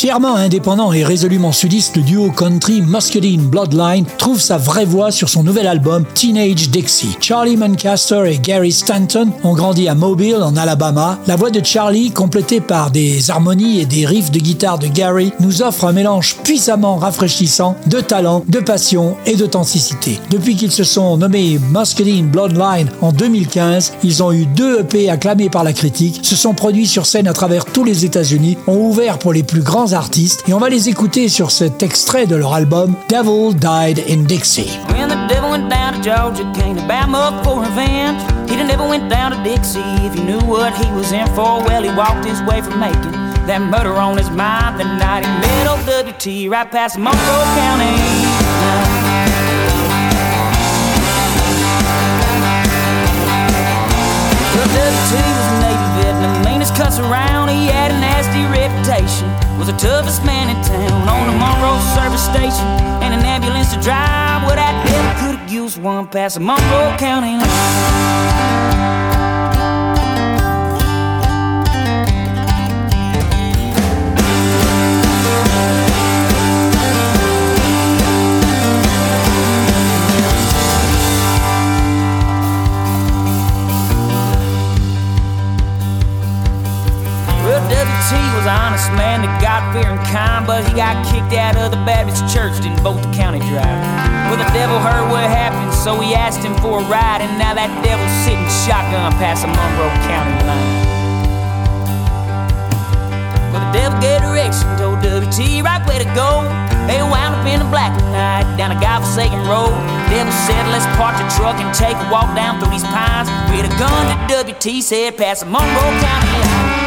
Fièrement indépendant et résolument sudiste, le duo country Muscadine Bloodline trouve sa vraie voix sur son nouvel album Teenage Dixie. Charlie Muncaster et Gary Stanton ont grandi à Mobile, en Alabama. La voix de Charlie, complétée par des harmonies et des riffs de guitare de Gary, nous offre un mélange puissamment rafraîchissant de talent, de passion et d'authenticité. Depuis qu'ils se sont nommés Muscadine Bloodline en 2015, ils ont eu deux EP acclamés par la critique, se sont produits sur scène à travers tous les États-Unis, ont ouvert pour les plus grands artistes et on va les écouter sur cet extrait de leur album Devil Died in Dixie. When the devil went down to Georgia, came to Bama for revenge. He never went down to Dixie. If he knew what he was in for, well, he walked his way from making that murder on his mind the night he met old WT right past Monroe County. Well, WT was a Navy vet and the meanest cuss around. He had a nasty reputation was the toughest man in town on the Monroe service station and an ambulance to drive. Well, that devil could have used one past the Monroe County line. God-fearing kind, but he got kicked out of the Baptist church, didn't vote the county drive. Well, the devil heard what happened, so he asked him for a ride, and now that devil's sitting shotgun past the Monroe County line. Well, the devil gave direction, told WT right way to go. They wound up in the black night down a godforsaken road. The devil said, let's park the truck and take a walk down through these pines. With a gun to WT said, past the Monroe County line.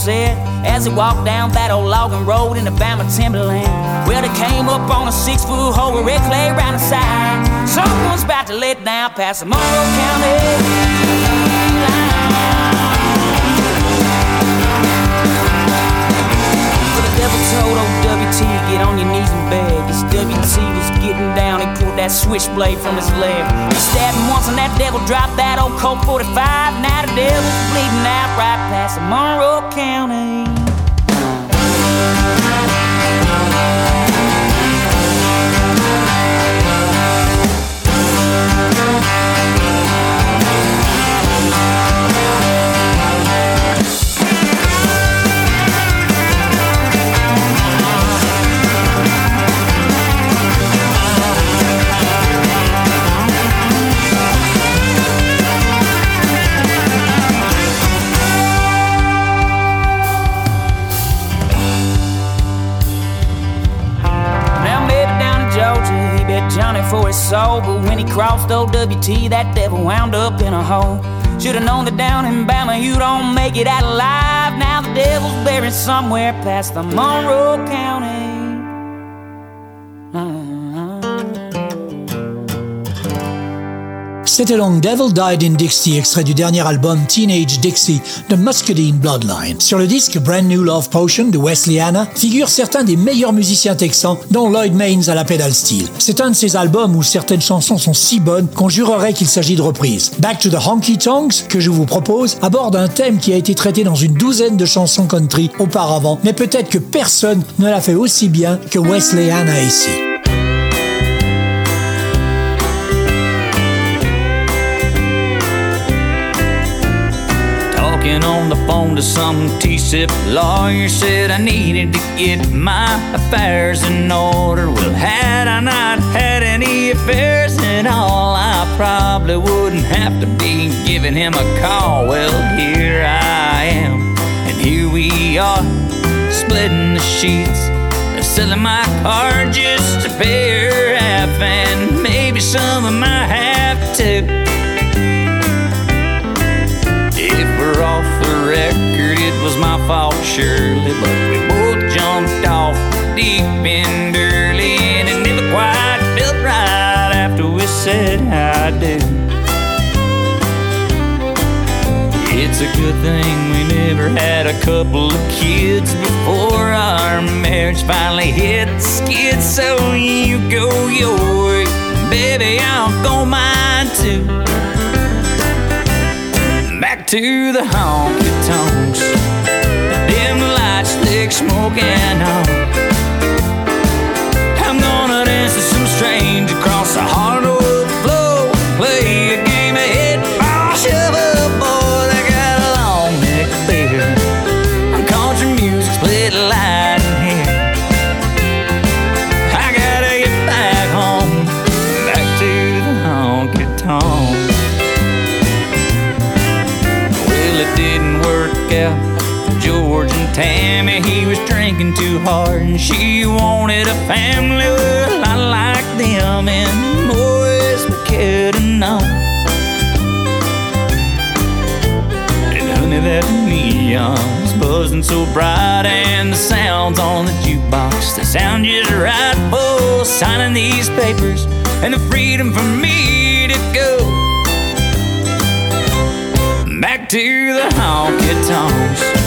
Said as he walked down that old logging road in the Bama timberland. Well, they came up on a six foot hole with red clay round the side. Someone's about to let down past the Monroe County told old WT get on your knees and beg. As WT was getting down, he pulled that switchblade from his leg. He stabbed him once, and that devil dropped that old Colt 45. Now devil's bleeding out right past Monroe County. When he crossed OWT, that devil wound up in a hole. Should've known that down in Bama you don't make it out alive. Now the devil's buried somewhere past the Monroe County. C'était donc Devil Died in Dixie, extrait du dernier album Teenage Dixie de Muscadine Bloodline. Sur le disque Brand New Love Potion de Wesley Hanna figurent certains des meilleurs musiciens texans, dont Lloyd Maines à la pédale steel. C'est un de ces albums où certaines chansons sont si bonnes qu'on jurerait qu'il s'agit de reprises. Back to the Honky Tonks, que je vous propose, aborde un thème qui a été traité dans une douzaine de chansons country auparavant, mais peut-être que personne ne l'a fait aussi bien que Wesley Hanna ici. Talking on the phone to some T-SIP lawyer said I needed to get my affairs in order. Well, had I not had any affairs, it all, I probably wouldn't have to be giving him a call. Well, here I am, and here we are, splitting the sheets, selling my car just to pay her half, and maybe some of my half too. Record, it was my fault, surely, but we both jumped off deep end early, and it never quite felt right after we said I do. It's a good thing we never had a couple of kids before our marriage finally hit the skid. So you go your way, baby, I'll go mine too. To the honky tonks, dim lights, thick smoking on. I'm family. Well, I like them, and boys, we could have known. And honey, that neon's buzzing so bright, and the sounds on the jukebox, the sound just right for signing these papers, and the freedom for me to go back to the honky tonks.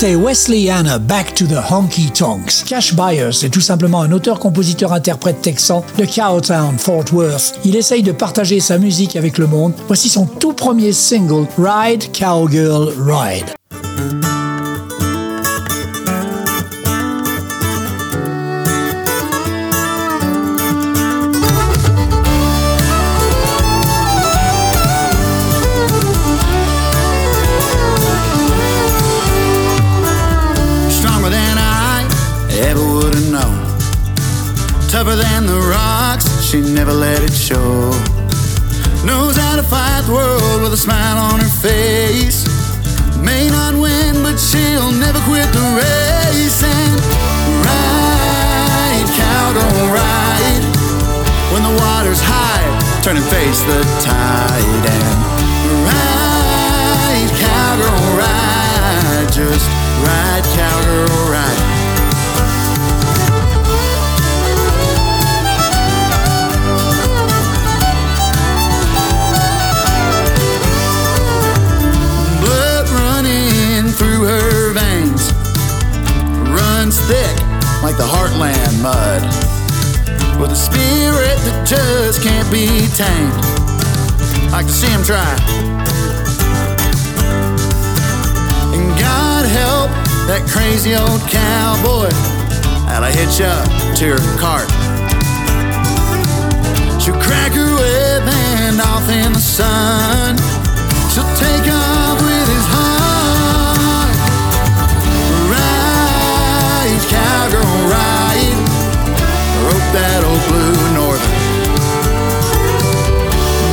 C'était Wesley Anna, Back to the Honky Tonks. Cash Byers est tout simplement un auteur-compositeur-interprète texan de Cowtown, Fort Worth. Il essaye de partager sa musique avec le monde. Voici son tout premier single, Ride Cowgirl Ride. She'll never quit the race. And ride, cow, don't ride. When the water's high, turn and face the tide. And ride, cowgirl, ride. Just ride, cowgirl, runs thick like the heartland mud. With can't be tamed. I can see him try. And God help that crazy old cowboy that'll hitch up to her cart. She'll crack her whip and off in the sun. She'll take off with his that old blue northern.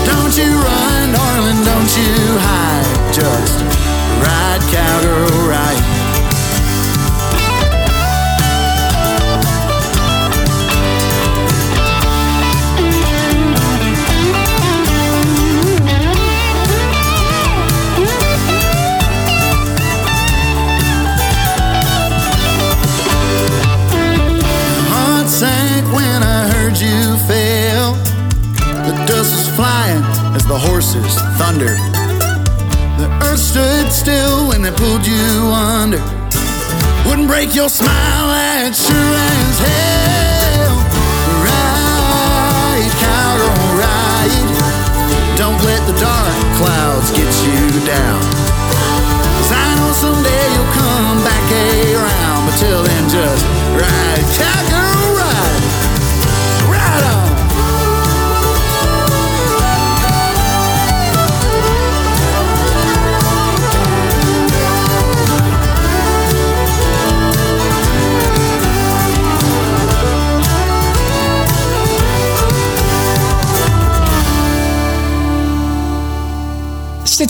Don't you run, darling, don't you hide. Just ride, cowgirl, ride. Flying as the horses thundered. The earth stood still when they pulled you under. Wouldn't break your smile, that's sure as hell.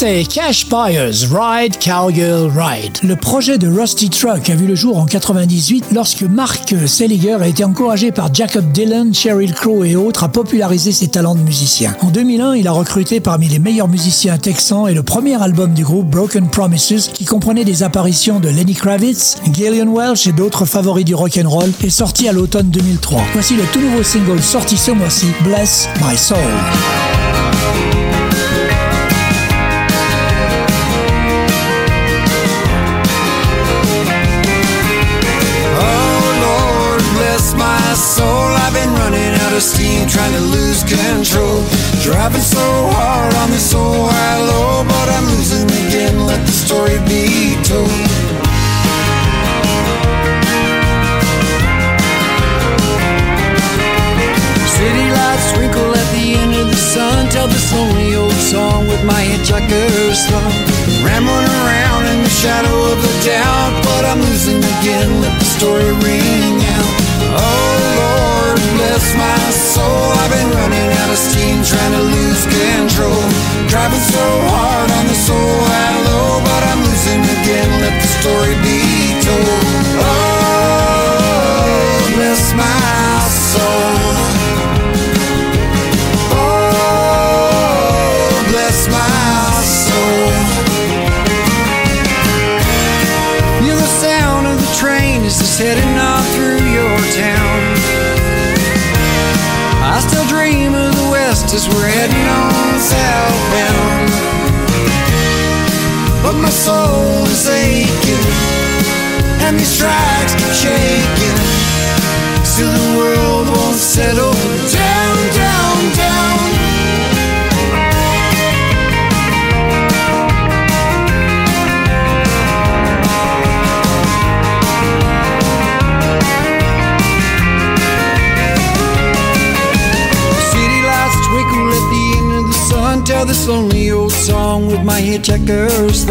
Cash Buyers Ride Cowgirl Ride. Le projet de Rusty Truck a vu le jour en 98 lorsque Mark Seliger a été encouragé par Jacob Dylan, Sheryl Crow et autres à populariser ses talents de musicien. En 2001, il a recruté parmi les meilleurs musiciens texans et le premier album du groupe Broken Promises qui comprenait des apparitions de Lenny Kravitz, Gillian Welch et d'autres favoris du rock'n'roll est sorti à l'automne 2003. Voici le tout nouveau single sorti ce mois-ci, Bless My Soul. Of steam, trying to lose control. Driving so hard on this old high low, but I'm losing again. Let the story be told. City lights twinkle at the end of the sun. Tell this lonely old song with my hitchhiker's thumb. Rambling around in the shadow of the doubt, but I'm losing again. Let the story ring out. Oh Lord, bless my soul. I've been running out of steam, trying to lose control. Driving so hard on the soul low, but I'm my hitchhiker's.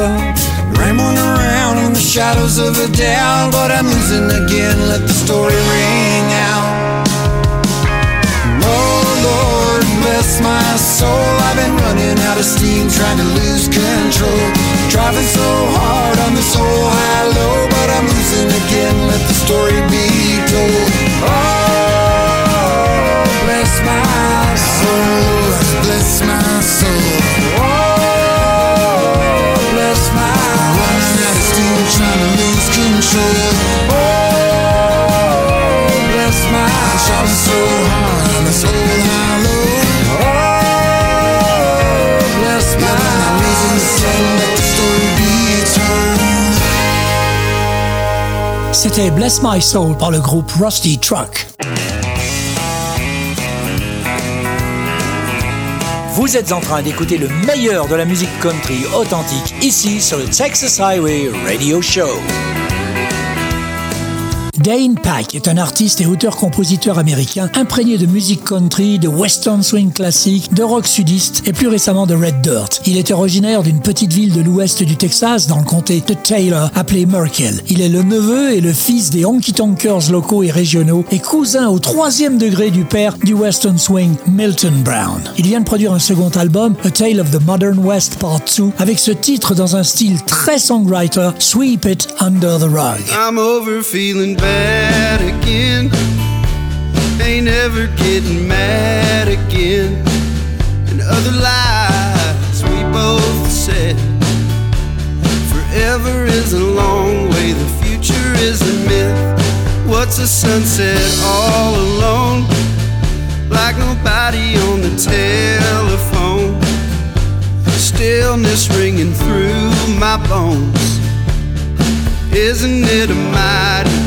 Rambling around in the shadows of a doubt, but I'm losing again. Let the story ring out. Oh Lord, bless my soul. I've been running out of steam, trying to lose control. Driving so hard on this old high low, but I'm losing again. Let the story be told. C'était Bless My Soul par le groupe Rusty Truck. Vous êtes en train d'écouter le meilleur de la musique country authentique ici sur le Texas Highway Radio Show. Dane Pack est un artiste et auteur-compositeur américain imprégné de musique country, de western swing classique, de rock sudiste et plus récemment de Red Dirt. Il est originaire d'une petite ville de l'ouest du Texas dans le comté de Taylor appelée Merkel. Il est le neveu et le fils des honky tonkers locaux et régionaux et cousin au troisième degré du père du western swing Milton Brown. Il vient de produire un second album, A Tale of the Modern West Part 2, avec ce titre dans un style très songwriter, Sweep It Under the Rug. Bad again. Ain't ever getting mad again. And other lies we both said. Forever is a long way, the future is a myth. What's a sunset all alone? Like nobody on the telephone. Stillness ringing through my bones. Isn't it a mighty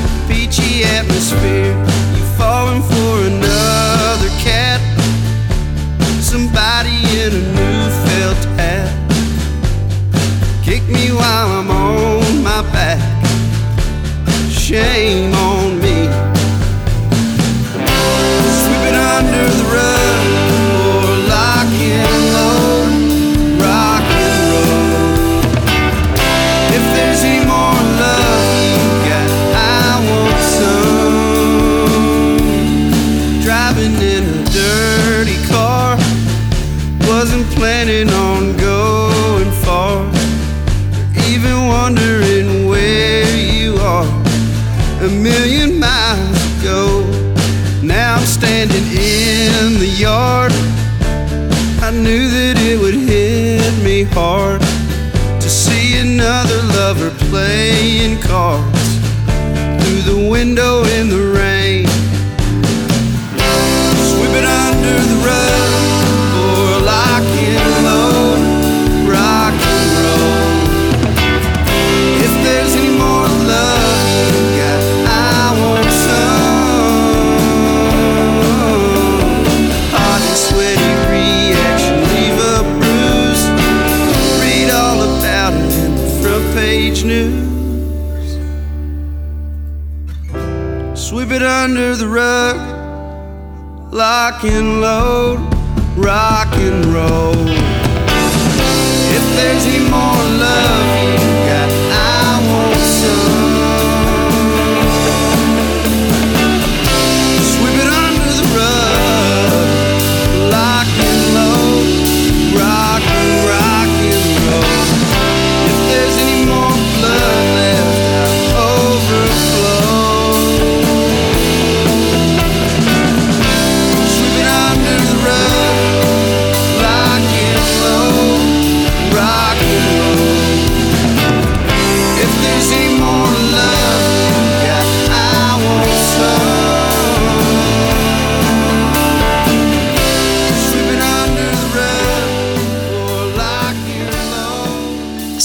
peachy atmosphere. You falling for another cat, somebody in a new felt hat. Kick me while I'm on my back. Shame even wondering where you are. A million miles ago, now I'm standing in the yard. I knew that it would hit me hard to see another lover playing cards through the window lock and load, rock and roll. If there's any more love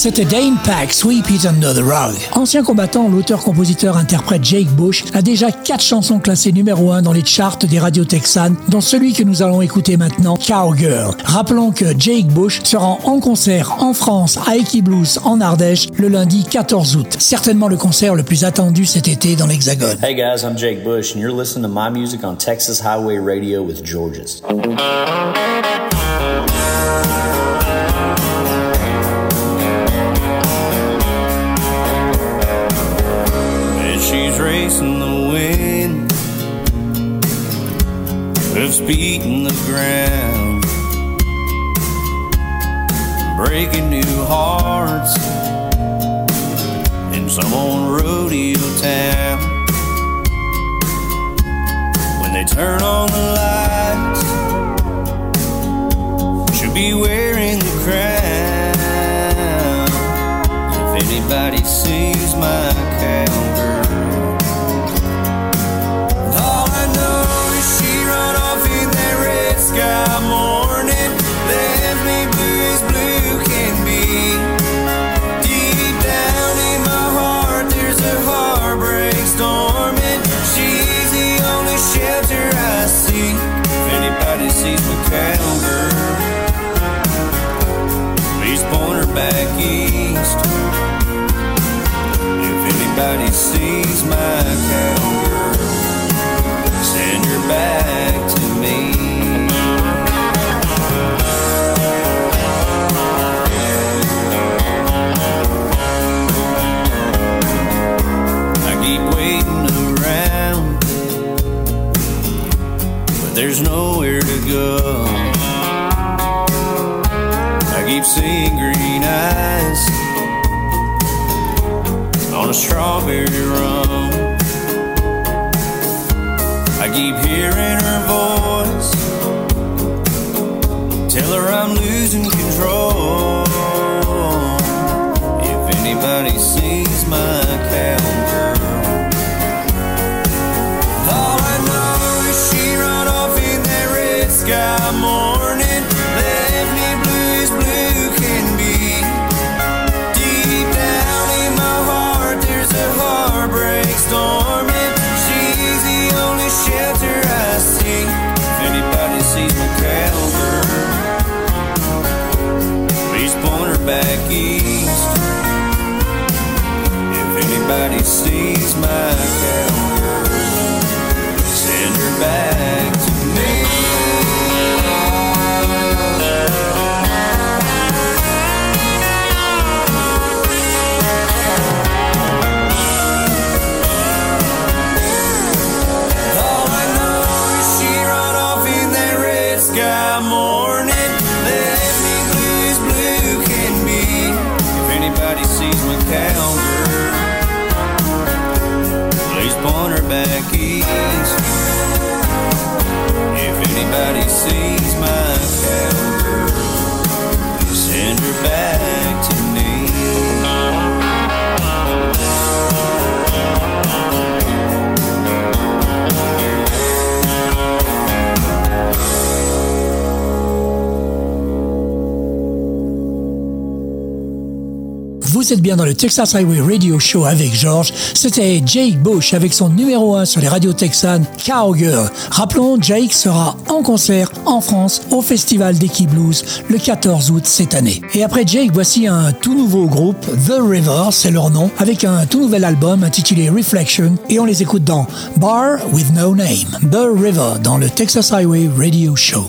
C'était Dane Pack, Sweep It Under the Rug. Ancien combattant, l'auteur-compositeur-interprète Jake Bush a déjà quatre chansons classées numéro 1 dans les charts des radios texanes, dont celui que nous allons écouter maintenant, Cowgirl. Rappelons que Jake Bush sera en concert en France à Equiblues en Ardèche le lundi 14 août. Certainement le concert le plus attendu cet été dans l'Hexagone. Hey guys, I'm Jake Bush, and you're listening to my music on Texas Highway Radio with Georges. And she's racing the wind, hoofs beating the ground, breaking new hearts in some old rodeo town. When they turn on the lights, she'll be wearing the crown. If anybody sees my I keep seeing green eyes on a strawberry rum. I keep hearing her voice. Tell her I somebody see? Vous êtes bien dans le Texas Highway Radio Show avec George. C'était Jake Bush avec son numéro 1 sur les radios texanes, Cowgirl. Rappelons, Jake sera en concert en France au Festival des Blues le 14 août cette année. Et après Jake, voici un tout nouveau groupe, The River, c'est leur nom, avec un tout nouvel album intitulé Reflection et on les écoute dans Bar with No Name, The River dans le Texas Highway Radio Show.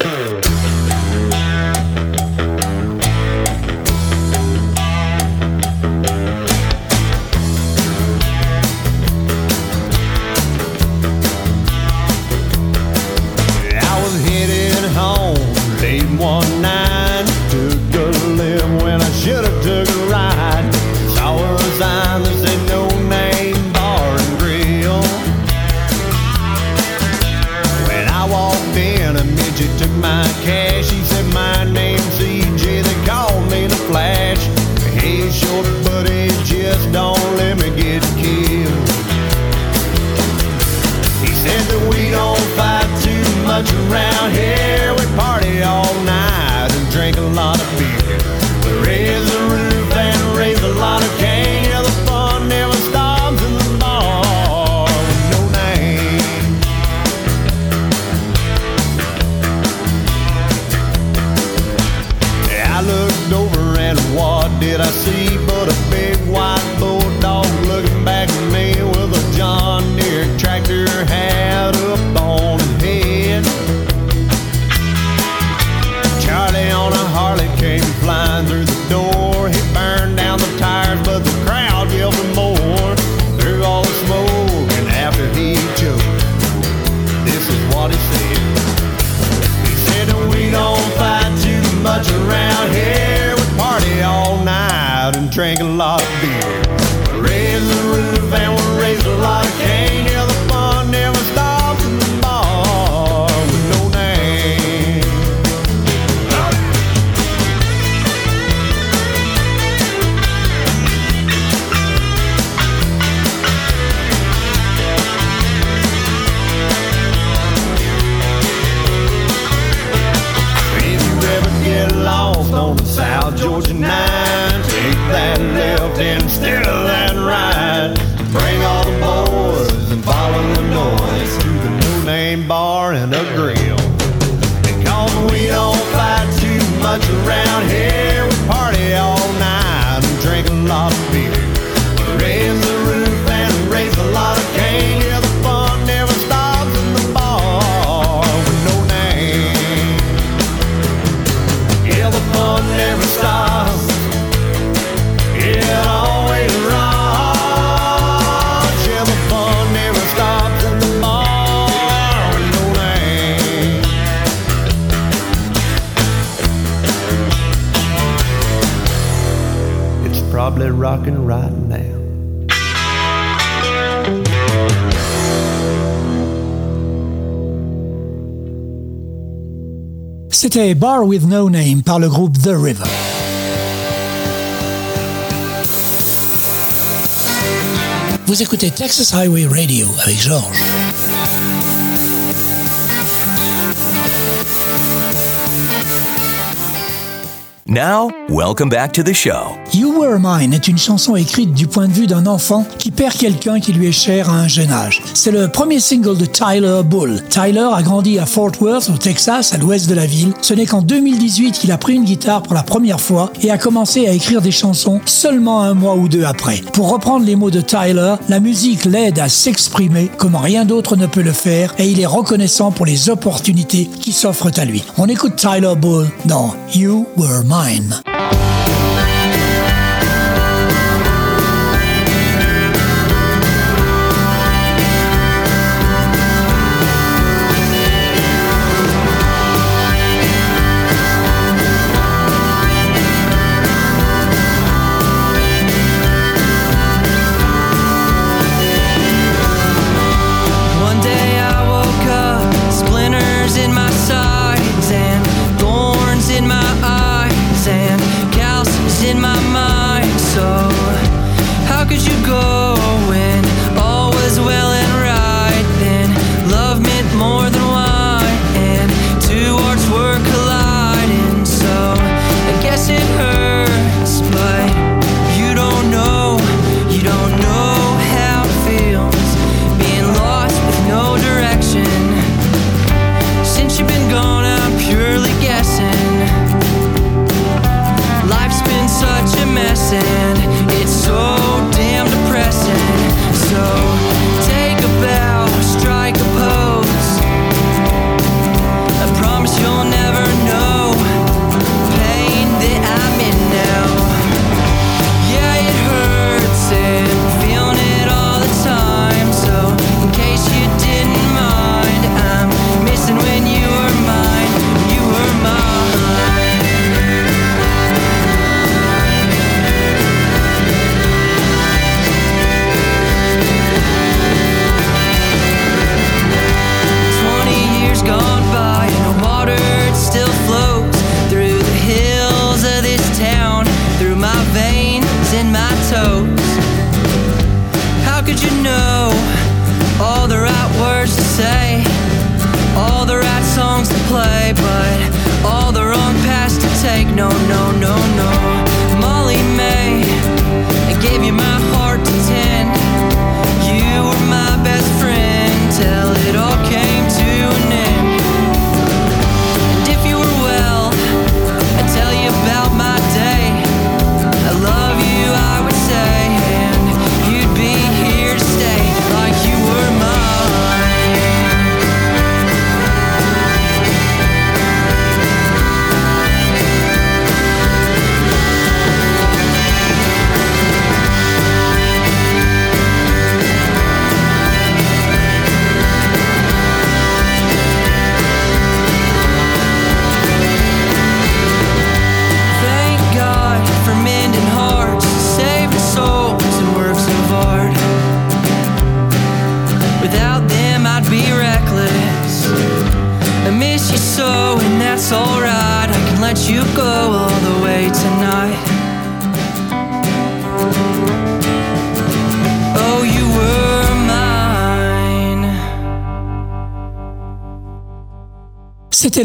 drank a lot of beer. C'était Bar with No Name par le groupe The River. Vous écoutez Texas Highway Radio avec Georges. Now, welcome back to the show. You Were Mine est une chanson écrite du point de vue d'un enfant qui perd quelqu'un qui lui est cher à un jeune âge. C'est le premier single de Tyler Bull. Tyler a grandi à Fort Worth, au Texas, à l'ouest de la ville. Ce n'est qu'en 2018 qu'il a pris une guitare pour la première fois et a commencé à écrire des chansons seulement un mois ou deux après. Pour reprendre les mots de Tyler, la musique l'aide à s'exprimer comme rien d'autre ne peut le faire et il est reconnaissant pour les opportunités qui s'offrent à lui. On écoute Tyler Bull dans You Were Mine. Mine.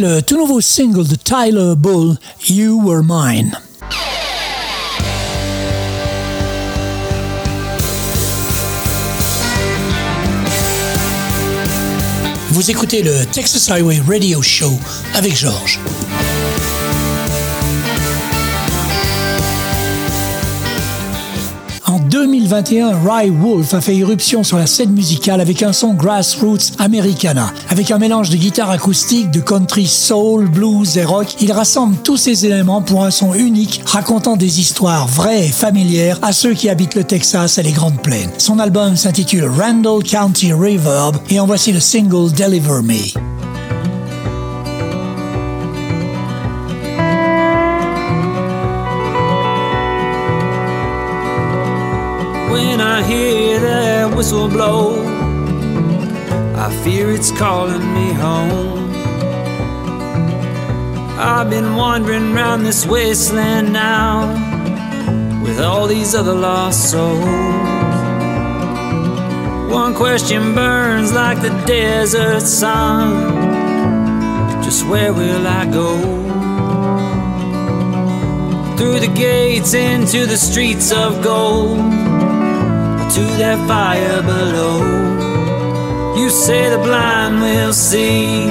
Le tout nouveau single de Tyler Bull, You Were Mine. Vous écoutez le Texas Highway Radio Show avec Georges. 2021, Rye Wolf a fait irruption sur la scène musicale avec un son grassroots americana. Avec un mélange de guitare acoustique, de country soul, blues et rock, il rassemble tous ces éléments pour un son unique racontant des histoires vraies et familières à ceux qui habitent le Texas et les Grandes Plaines. Son album s'intitule Randall County Reverb et en voici le single Deliver Me. Hear that whistle blow, I fear it's calling me home. I've been wandering round this wasteland now with all these other lost souls. One question burns like the desert sun. Just where will I go? Through the gates into the streets of gold, to that fire below. You say the blind will see.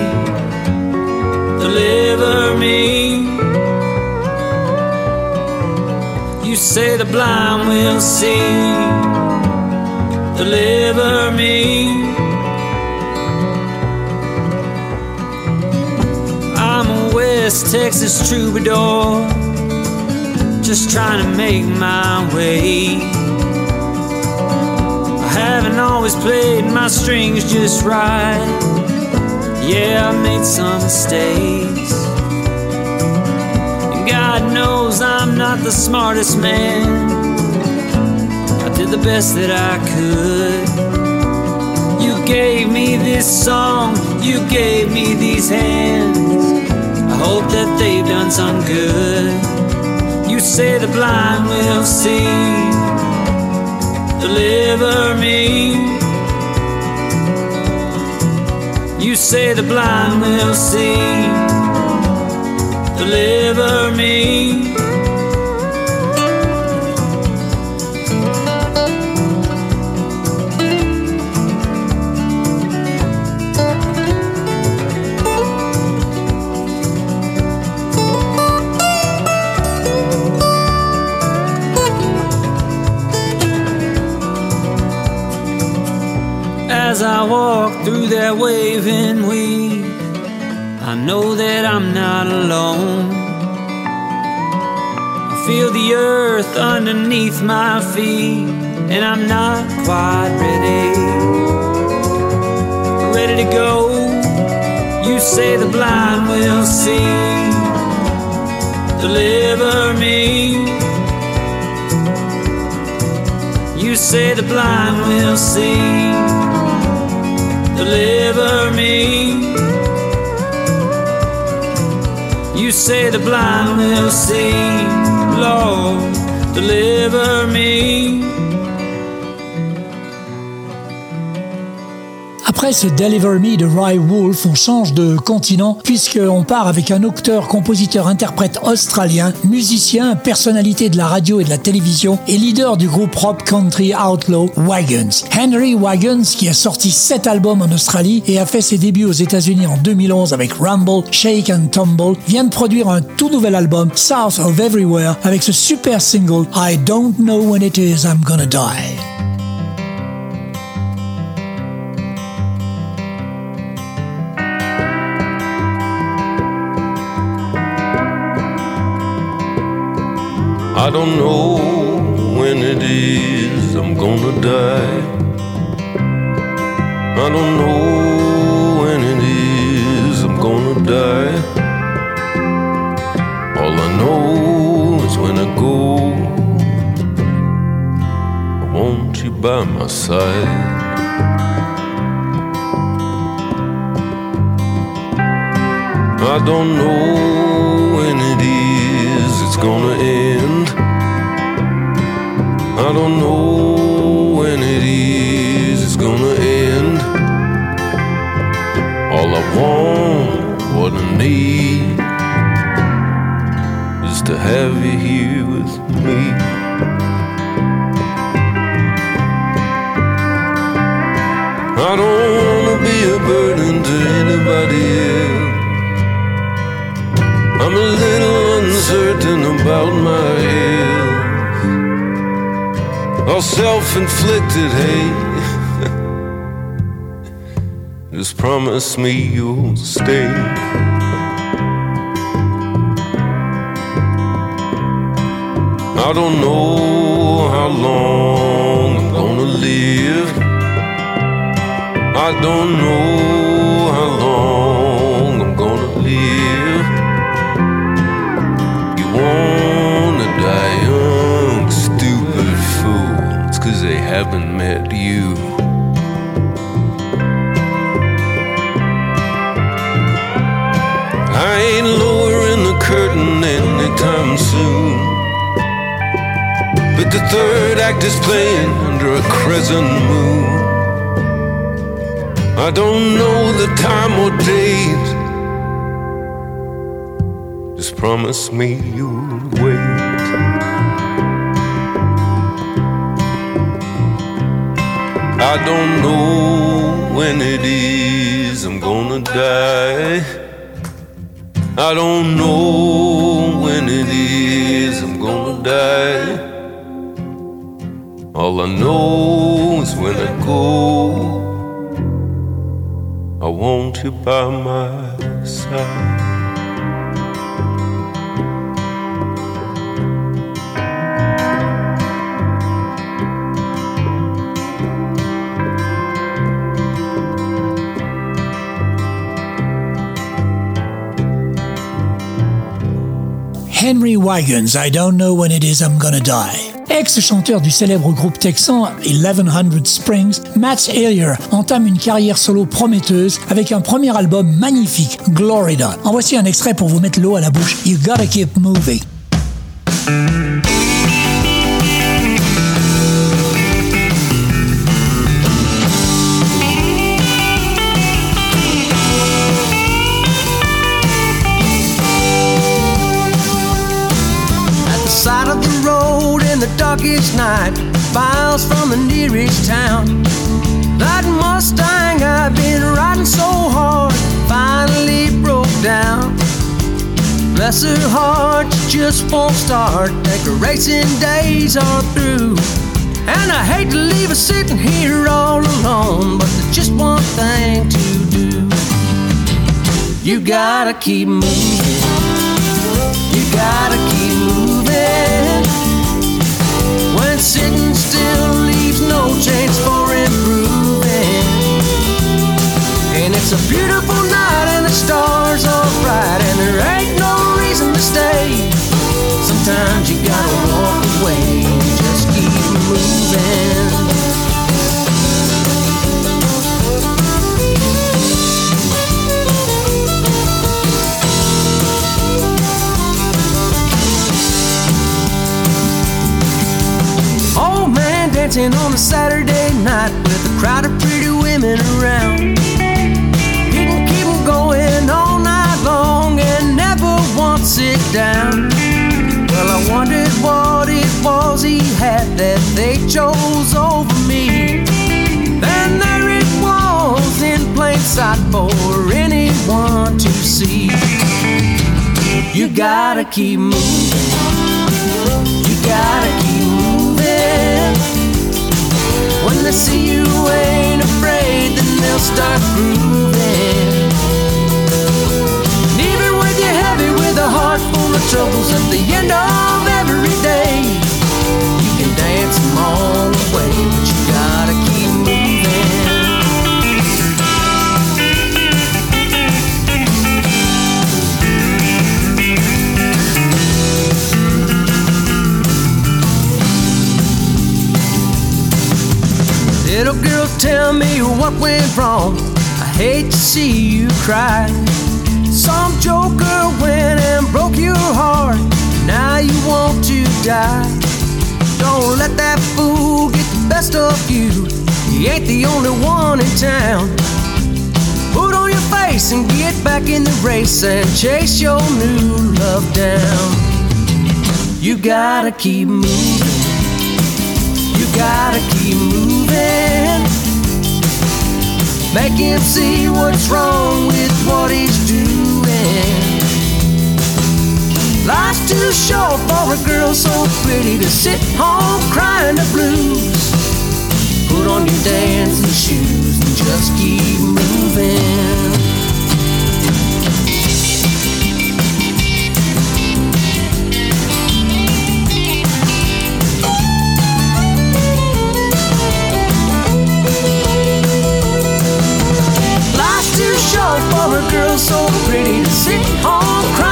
Deliver me. You say the blind will see deliver me. I'm a West Texas troubadour, just trying to make my way. Haven't always played my strings just right. Yeah, I made some mistakes. And God knows I'm not the smartest man I did the best that I could. You gave me this song, you gave me these hands. I hope that they've done some good. You say the blind will see. Deliver me. You say the blind will see. Deliver me. As I walk through that waving weed, I know that I'm not alone. I feel the earth underneath my feet, and I'm not quite ready. Ready to go. You say the blind will see. Deliver me. You say the blind will see deliver me. You say the blind will see, Lord, deliver me. Après ce Deliver Me de Rye Wolf, on change de continent puisqu'on part avec un auteur, compositeur, interprète australien, musicien, personnalité de la radio et de la télévision et leader du groupe rock country outlaw Wagons. Henry Wagons, qui a sorti sept albums en Australie et a fait ses débuts aux États-Unis en 2011 avec Rumble, Shake and Tumble, vient de produire un tout nouvel album, South of Everywhere, avec ce super single I Don't Know When It Is I'm Gonna Die. I don't know when it is I'm gonna die. I don't know when it is I'm gonna die. All I know is when I go, I want you by my side. I don't know when it is it's gonna end. I don't know when it is it's gonna end. All I want, what I need, is to have you here with me. I don't wanna be a burden to anybody else. I'm a little uncertain about my health. All self inflicted hate. Just promise me you'll stay. I don't know how long I'm gonna live. I don't know how long haven't met you. I ain't lowering the curtain anytime soon. But the third act is playing under a crescent moon. I don't know the time or date. Just promise me you'll wait. I don't know when it is I'm gonna die. I don't know when it is I'm gonna die. All I know is when I go, I want you by my Wagons, I Don't Know When It Is I'm Gonna Die. Ex-chanteur du célèbre groupe texan 1100 Springs, Matt Hillier entame une carrière solo prometteuse avec un premier album magnifique, Glorida. En voici un extrait pour vous mettre l'eau à la bouche. You Gotta Keep Moving. Darkest night, miles from the nearest town. That Mustang I've been riding so hard finally broke down. Bless her heart, just won't start. Her racing days are through. And I hate to leave her sitting here all alone, but there's just one thing to do. You gotta keep moving. You gotta keep moving. Sitting still leaves no chance for improving. And it's a beautiful night and the stars are bright and there ain't no reason to stay. Sometimes you gotta walk away and just keep moving. Dancing on a Saturday night with a crowd of pretty women around. Can keep 'em going all night long and never once sit down. Well, I wondered what it was he had that they chose over me. Then there it was in plain sight for anyone to see. You gotta keep moving. You gotta keep moving. They see you ain't afraid, then they'll start grooving. And even when you're heavy with a heart full of troubles at the end of every Little girl, tell me what went wrong. I hate to see you cry. Some joker went and broke your heart. Now you want to die. Don't let that fool get the best of you. He ain't the only one in town. Put on your face and get back in the race and chase your new love down. You gotta keep moving. Gotta keep moving. Make him see what's wrong with what he's doing. Life's too short for a girl so pretty to sit home crying the blues. Put on your dancing shoes and just keep moving. So pretty to sit home crying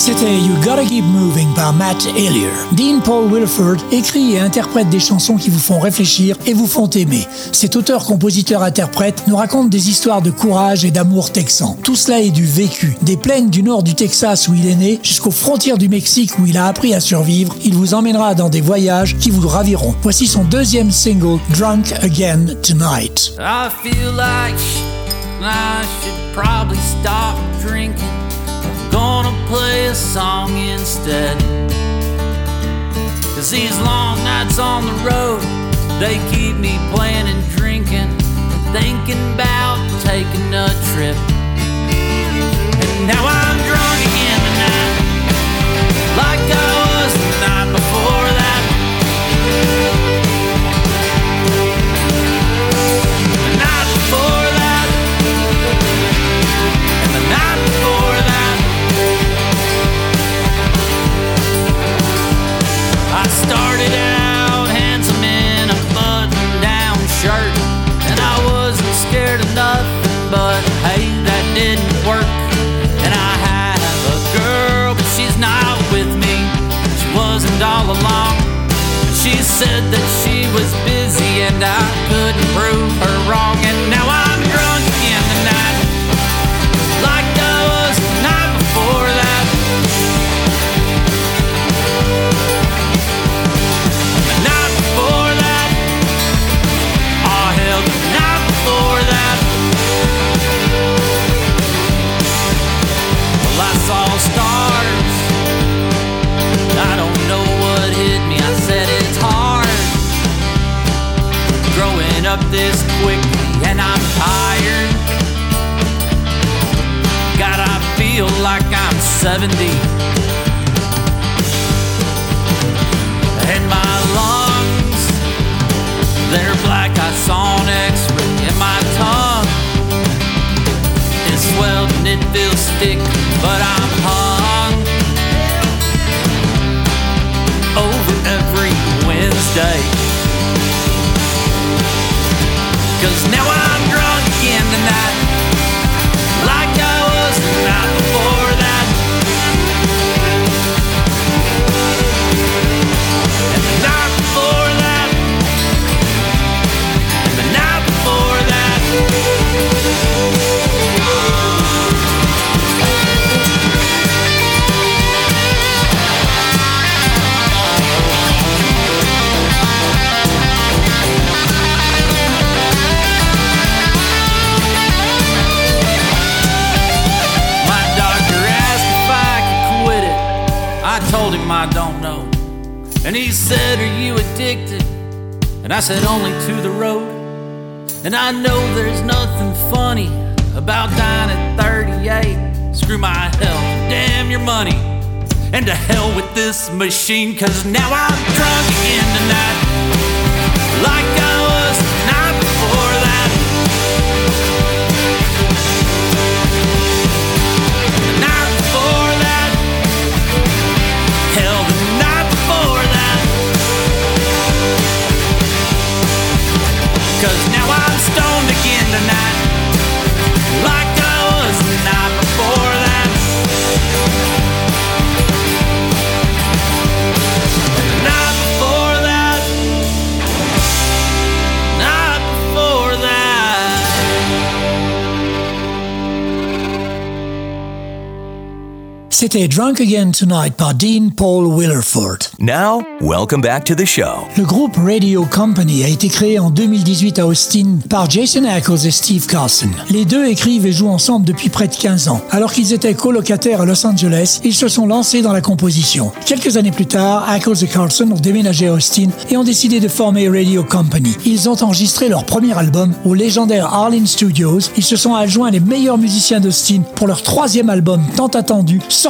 C'était You Gotta Keep Moving par Matt Hillier. Dean Paul Wilford écrit et interprète des chansons qui vous font réfléchir et vous font aimer. Cet auteur, compositeur, interprète nous raconte des histoires de courage et d'amour texan. Tout cela est du vécu. Des plaines du nord du Texas où il est né jusqu'aux frontières du Mexique où il a appris à survivre, il vous emmènera dans des voyages qui vous raviront. Voici son deuxième single, Drunk Again Tonight. Gonna play a song instead. Cause these long nights on the road, they keep me playing and drinking, and thinking about taking a trip. And now I'm drunk again tonight, like I was the night before that. Said that she was busy, and I couldn't prove her wrong. And now I'm up this quickly, and I'm tired. God, I feel like I'm 70. And my lungs, they're black. I saw an x-ray. And my tongue is swelled and it feels sticky. But I'm And I know there's nothing funny about dying at 38. Screw my health, damn your money. And to hell with this machine, cause now I'm drunk again tonight. Like I tonight. C'était Drunk Again Tonight par Dean Paul Willerford. Now, welcome back to the show. Le groupe Radio Company a été créé en 2018 à Austin par Jason Ackles et Steve Carson. Les deux écrivent et jouent ensemble depuis près de 15 ans. Alors qu'ils étaient colocataires à Los Angeles, ils se sont lancés dans la composition. Quelques années plus tard, Ackles et Carson ont déménagé à Austin et ont décidé de former Radio Company. Ils ont enregistré leur premier album au légendaire Arlene Studios. Ils se sont adjoints les meilleurs musiciens d'Austin pour leur troisième album tant attendu, sorti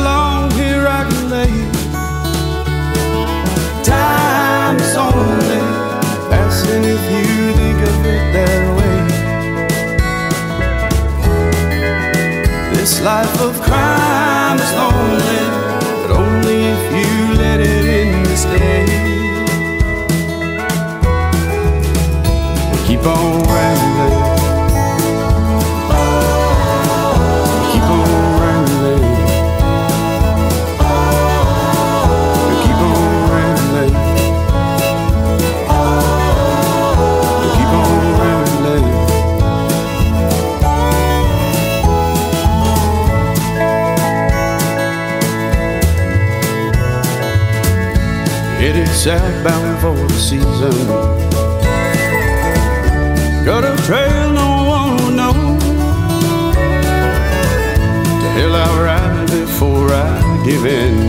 if you think of it that way. This life of crime is lonely, but only if you let it in this day. Keep on. Southbound for the season. Got a trail no one will know. To hell I'll ride before I give in.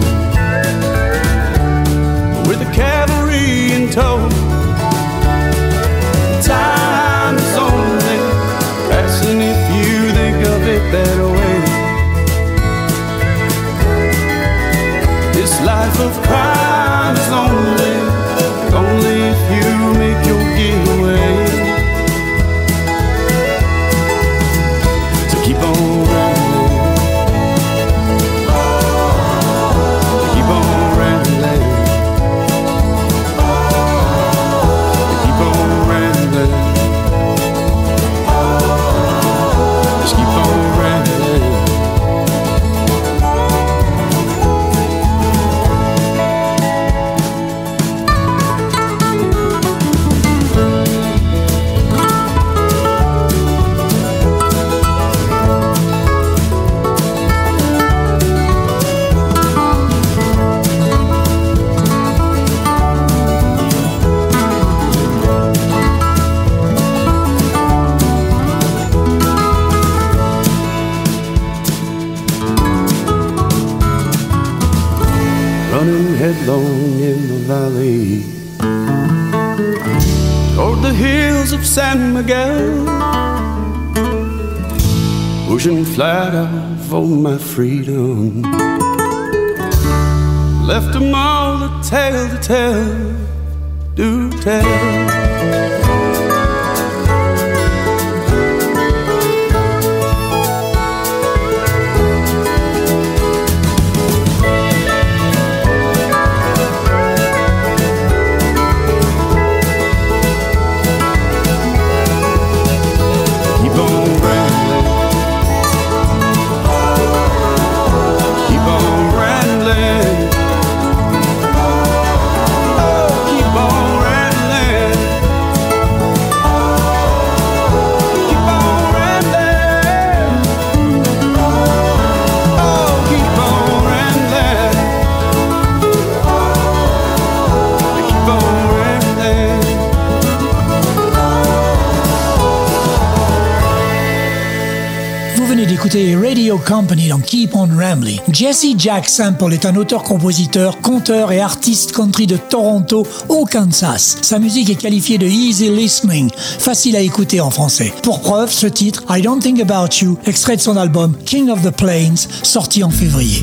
Company dans Keep on Rambling. Jesse Jack Sample est un auteur-compositeur, conteur et artiste country de Toronto au Kansas. Sa musique est qualifiée de easy listening, facile à écouter en français. Pour preuve, ce titre, I Don't Think About You, extrait de son album King of the Plains, sorti en février.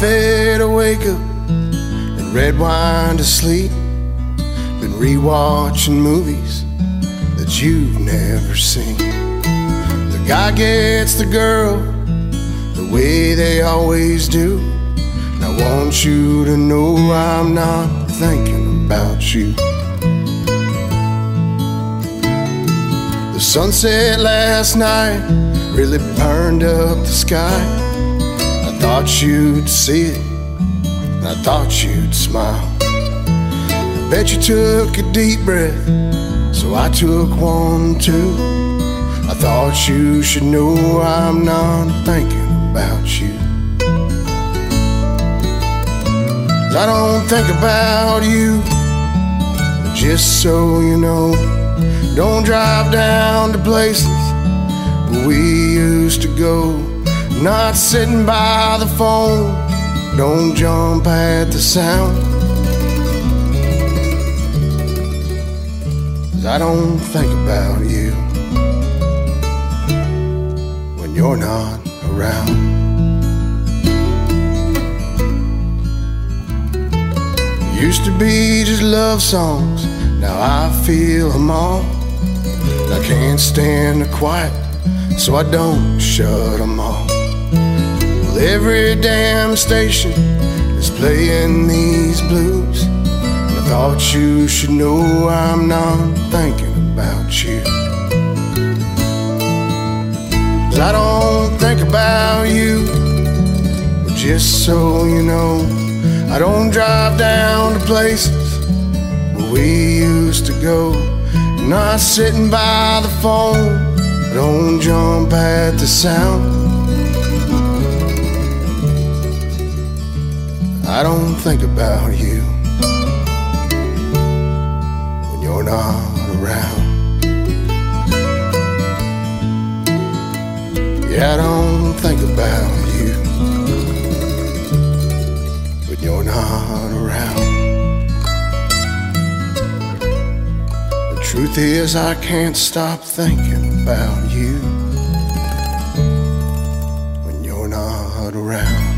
Coffee to wake up and red wine to sleep. Been rewatching movies that you've never seen. The guy gets the girl the way they always do. And I want you to know I'm not thinking about you. The sunset last night really burned up the sky. I thought you'd see it, and I thought you'd smile. I bet you took a deep breath, so I took one too. I thought you should know I'm not thinking about you. I don't think about you, just so you know, don't drive down to places where we used to go. Not sitting by the phone, don't jump at the sound. Cause I don't think about you when you're not around. Used to be just love songs, now I feel them all. I can't stand the quiet, so I don't shut them off. Well, every damn station is playing these blues. And I thought you should know I'm not thinking about you. Cause I don't think about you, but just so you know, I don't drive down to places where we used to go. Not sitting by the phone, I don't jump at the sound. I don't think about you when you're not around. Yeah, I don't think about you when you're not around. The truth is, I can't stop thinking about you when you're not around.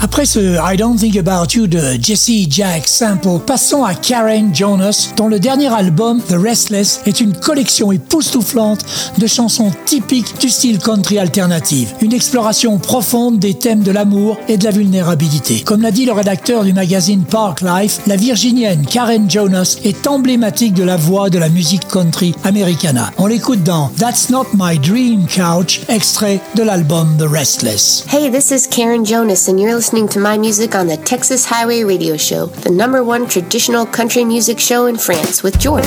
Après ce I Don't Think About You de Jesse Jack Sample, passons à Karen Jonas, dont le dernier album, The Restless, est une collection époustouflante de chansons typiques du style country alternative. Une exploration profonde des thèmes de l'amour et de la vulnérabilité. Comme l'a dit le rédacteur du magazine Park Life, la virginienne Karen Jonas est emblématique de la voix de la musique country americana. On l'écoute dans That's Not My Dream Couch, extrait de l'album The Restless. Hey, this is Karen Jonas, and you're listening to my music on the Texas Highway Radio Show, the number one traditional country music show in France with George.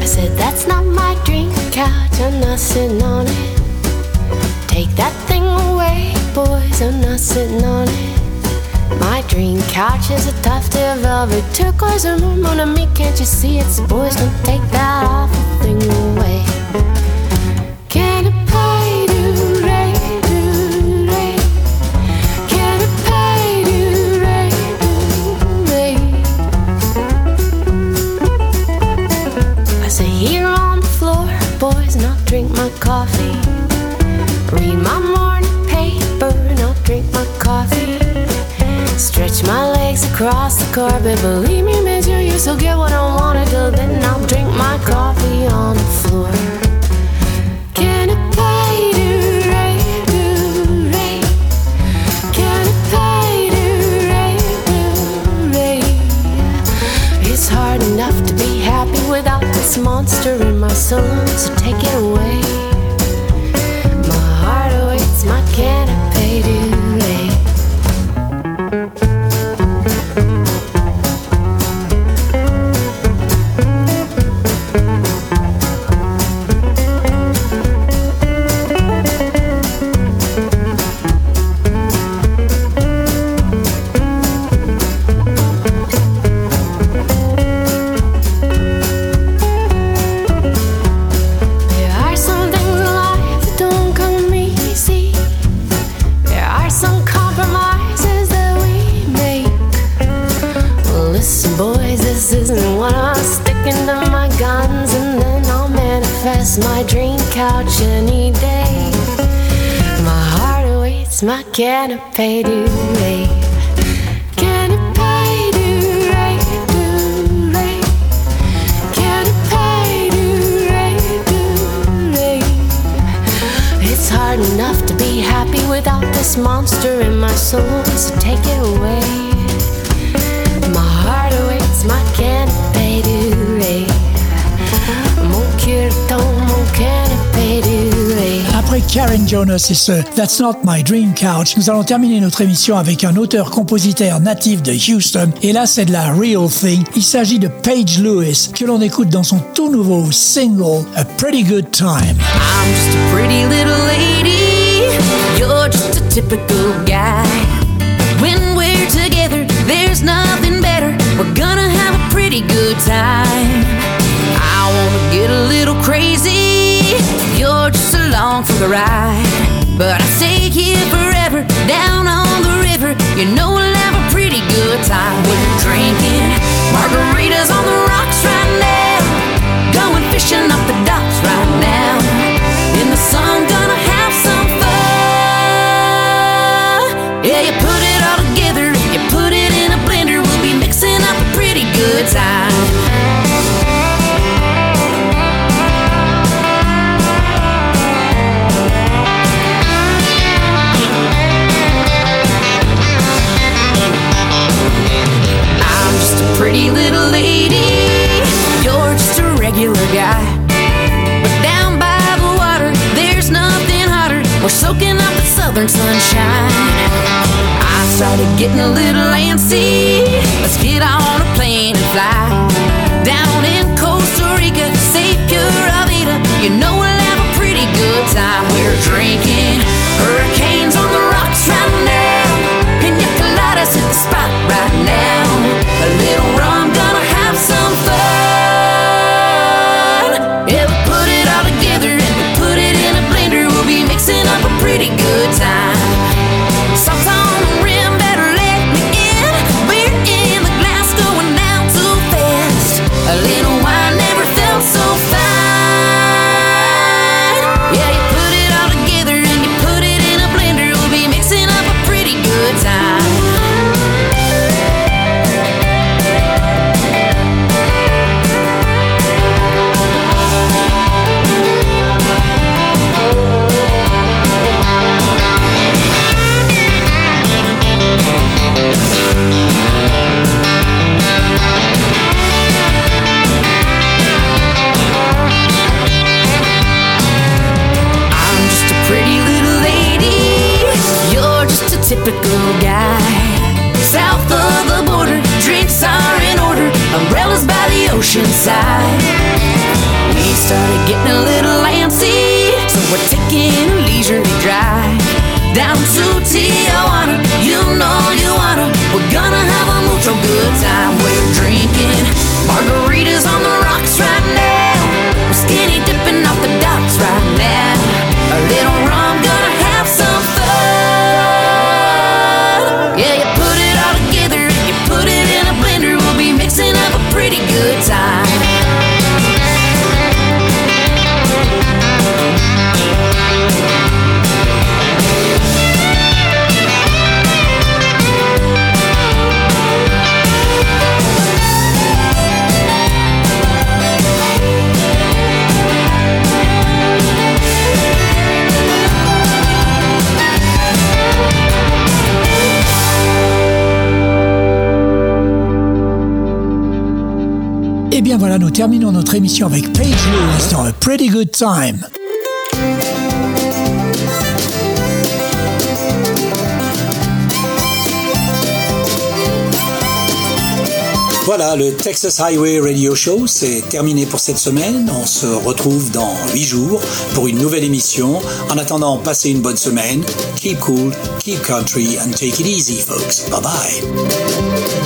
I said, That's not my dream couch, I'm not sitting on it. Take that thing away, boys, I'm not sitting on it. Dream couch is a tuft of velvet turquoise or moon on me, can't you see it? So boys, don't take that awful thing away. Can I pay do ray do ray? Can I pay do ray do ray? I say here on the floor, boys, and drink my coffee. Read my morning paper, and I'll drink my coffee. Legs across the carpet, believe me, measure you still get what I wanna do. Then I'll drink my coffee on the floor. Can I pay do ray do ray? Can I pay do ray do ray? It's hard enough to be happy without this monster in my soul, so take it away. c'est ce That's Not My Dream Couch. Nous allons terminer notre émission avec un auteur-compositeur natif de Houston, et là c'est de la real thing. Il s'agit de Paige Lewis, que l'on écoute dans son tout nouveau single A Pretty Good Time. I'm just a pretty little lady, you're just a typical guy. When we're together, there's nothing better, we're gonna have a pretty good time. I wanna get a little crazy, you're just along for the ride. But I stay here forever, down on the river. You know we'll have a pretty good time. warm sunshine. I started getting a little antsy. Let's get on a plane and fly down in Costa Rica, say Pura Vida. You know we'll have a pretty good time. We're dreaming. We're taking voilà, nous terminons notre émission avec Paige Lewis dans A Pretty Good Time. Voilà, le Texas Highway Radio Show, c'est terminé pour cette semaine. On se retrouve dans 8 jours pour une nouvelle émission. En attendant, passez une bonne semaine. Keep cool, keep country, and take it easy, folks. Bye bye.